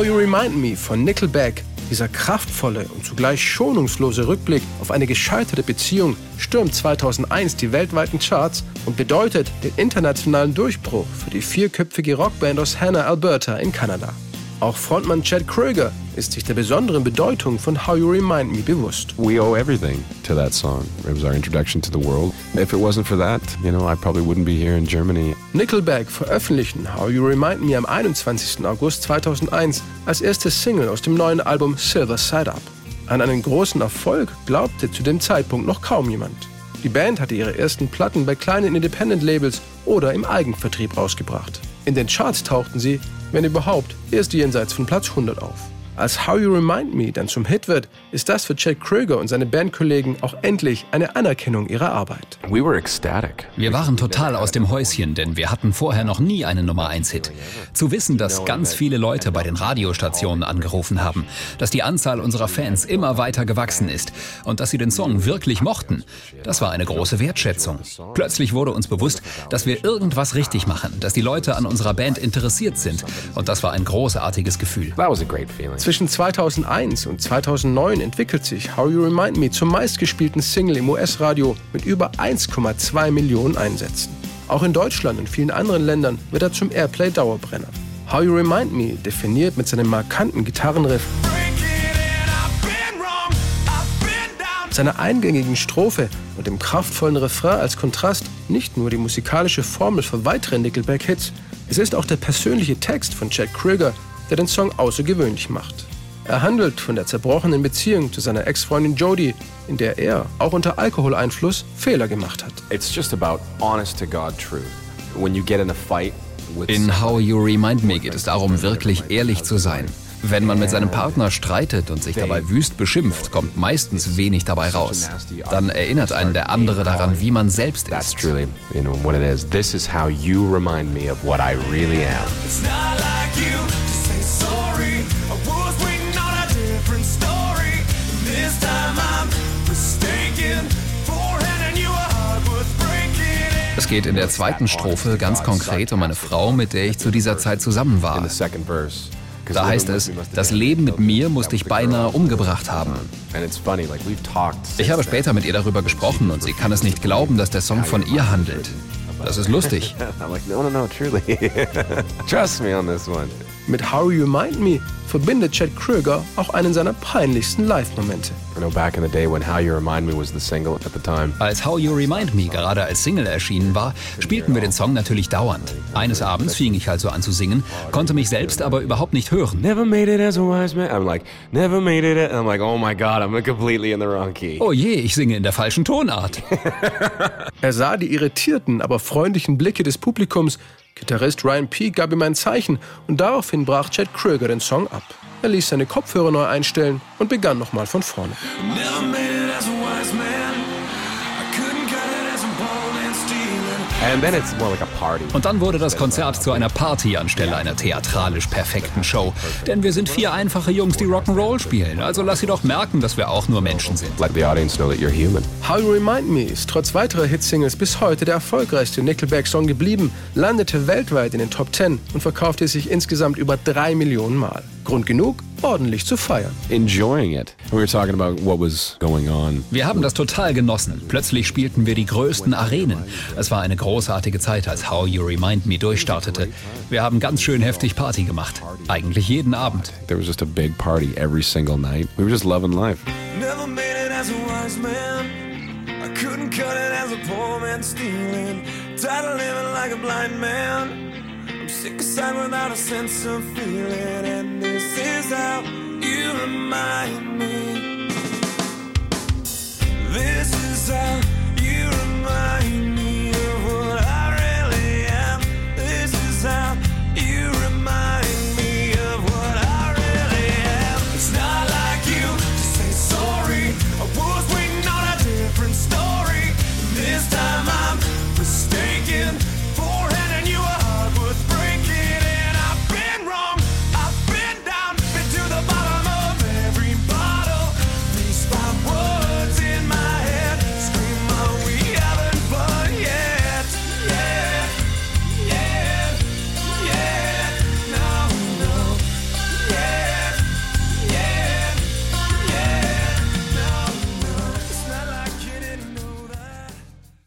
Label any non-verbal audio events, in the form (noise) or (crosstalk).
How You Remind Me von Nickelback. Dieser kraftvolle und zugleich schonungslose Rückblick auf eine gescheiterte Beziehung stürmt 2001 die weltweiten Charts und bedeutet den internationalen Durchbruch für die vierköpfige Rockband aus Hannah, Alberta in Kanada. Auch Frontmann Chad Kröger ist sich der besonderen Bedeutung von How You Remind Me bewusst. We owe everything to that song. It was our introduction to the world. If it wasn't for that, you know, I probably wouldn't be here in Germany. Nickelback veröffentlichten How You Remind Me am 21. August 2001 als erste Single aus dem neuen Album Silver Side Up. An einen großen Erfolg glaubte zu dem Zeitpunkt noch kaum jemand. Die Band hatte ihre ersten Platten bei kleinen Independent-Labels oder im Eigenvertrieb rausgebracht. In den Charts tauchten sie, wenn überhaupt, erst jenseits von Platz 100 auf. Als How You Remind Me dann zum Hit wird, ist das für Chad Kröger und seine Bandkollegen auch endlich eine Anerkennung ihrer Arbeit. We were ecstatic. Wir waren total aus dem Häuschen, denn wir hatten vorher noch nie einen Nummer 1 Hit. Zu wissen, dass ganz viele Leute bei den Radiostationen angerufen haben, dass die Anzahl unserer Fans immer weiter gewachsen ist und dass sie den Song wirklich mochten, das war eine große Wertschätzung. Plötzlich wurde uns bewusst, dass wir irgendwas richtig machen, dass die Leute an unserer Band interessiert sind und das war ein großartiges Gefühl. Zwischen 2001 und 2009 entwickelt sich How You Remind Me zum meistgespielten Single im US-Radio mit über 1,2 Millionen Einsätzen. Auch in Deutschland und vielen anderen Ländern wird er zum Airplay-Dauerbrenner. How You Remind Me definiert mit seinem markanten Gitarrenriff, seiner eingängigen Strophe und dem kraftvollen Refrain als Kontrast nicht nur die musikalische Formel für weitere Nickelback-Hits, es ist auch der persönliche Text von Chad Kröger, der den Song außergewöhnlich macht. Er handelt von der zerbrochenen Beziehung zu seiner Ex-Freundin Jodie, in der er, auch unter Alkoholeinfluss, Fehler gemacht hat. It's just about honest to God truth. When you get in a fight with In How You Remind Me geht es darum, wirklich ehrlich zu sein. Wenn man mit seinem Partner streitet und sich dabei wüst beschimpft, kommt meistens wenig dabei raus. Dann erinnert einen der andere daran, wie man selbst that's ist. truly, you know, what it is. This is how you remind me of what I really am. Geht in der zweiten Strophe ganz konkret um eine Frau, mit der ich zu dieser Zeit zusammen war. Da heißt es, das Leben mit mir muss dich beinahe umgebracht haben. Ich habe später mit ihr darüber gesprochen und sie kann es nicht glauben, dass der Song von ihr handelt. Das ist lustig. (laughs) I'm like, no, no, no, truly. (laughs) Trust me on this one. Mit How You Remind Me verbindet Chad Kröger auch einen seiner peinlichsten Live-Momente. I know back in the day when How You Remind Me was the single at the time. Als How You Remind Me gerade als Single erschienen war, spielten wir den Song natürlich dauernd. Eines Abends fing ich also an zu singen, konnte mich selbst aber überhaupt nicht hören. Never made it as a wise man. I'm like, never made it. I'm like, oh my God, I'm completely in the wrong key. Oh je, ich singe in der falschen Tonart. (laughs) Er sah die irritierten, aber freundlichen Blicke des Publikums. Gitarrist Ryan Peake gab ihm ein Zeichen und daraufhin brach Chad Kröger den Song ab. Er ließ seine Kopfhörer neu einstellen und begann nochmal von vorne. Never made it as a wise man. Und dann wurde das Konzert zu einer Party anstelle einer theatralisch perfekten Show. Denn wir sind vier einfache Jungs, die Rock'n'Roll spielen. Also lass sie doch merken, dass wir auch nur Menschen sind. Let the audience know that you're human. How You Remind Me ist trotz weiterer Hitsingles bis heute der erfolgreichste Nickelback-Song geblieben, landete weltweit in den Top 10 und verkaufte sich insgesamt über drei Millionen Mal. Grund genug, ordentlich zu feiern. Enjoying it. We were talking about what was going on. Wir haben das total genossen. Plötzlich spielten wir die größten Arenen. Es war eine großartige Zeit, als How You Remind Me durchstartete. Wir haben ganz schön heftig Party gemacht. Eigentlich jeden Abend. There was just a big party every single night. We were just loving life. Never made it as a wise man. I couldn't cut it as a poor man stealing. Tired of living like a blind man. Sick aside without a sense of feeling. And this is how you remind me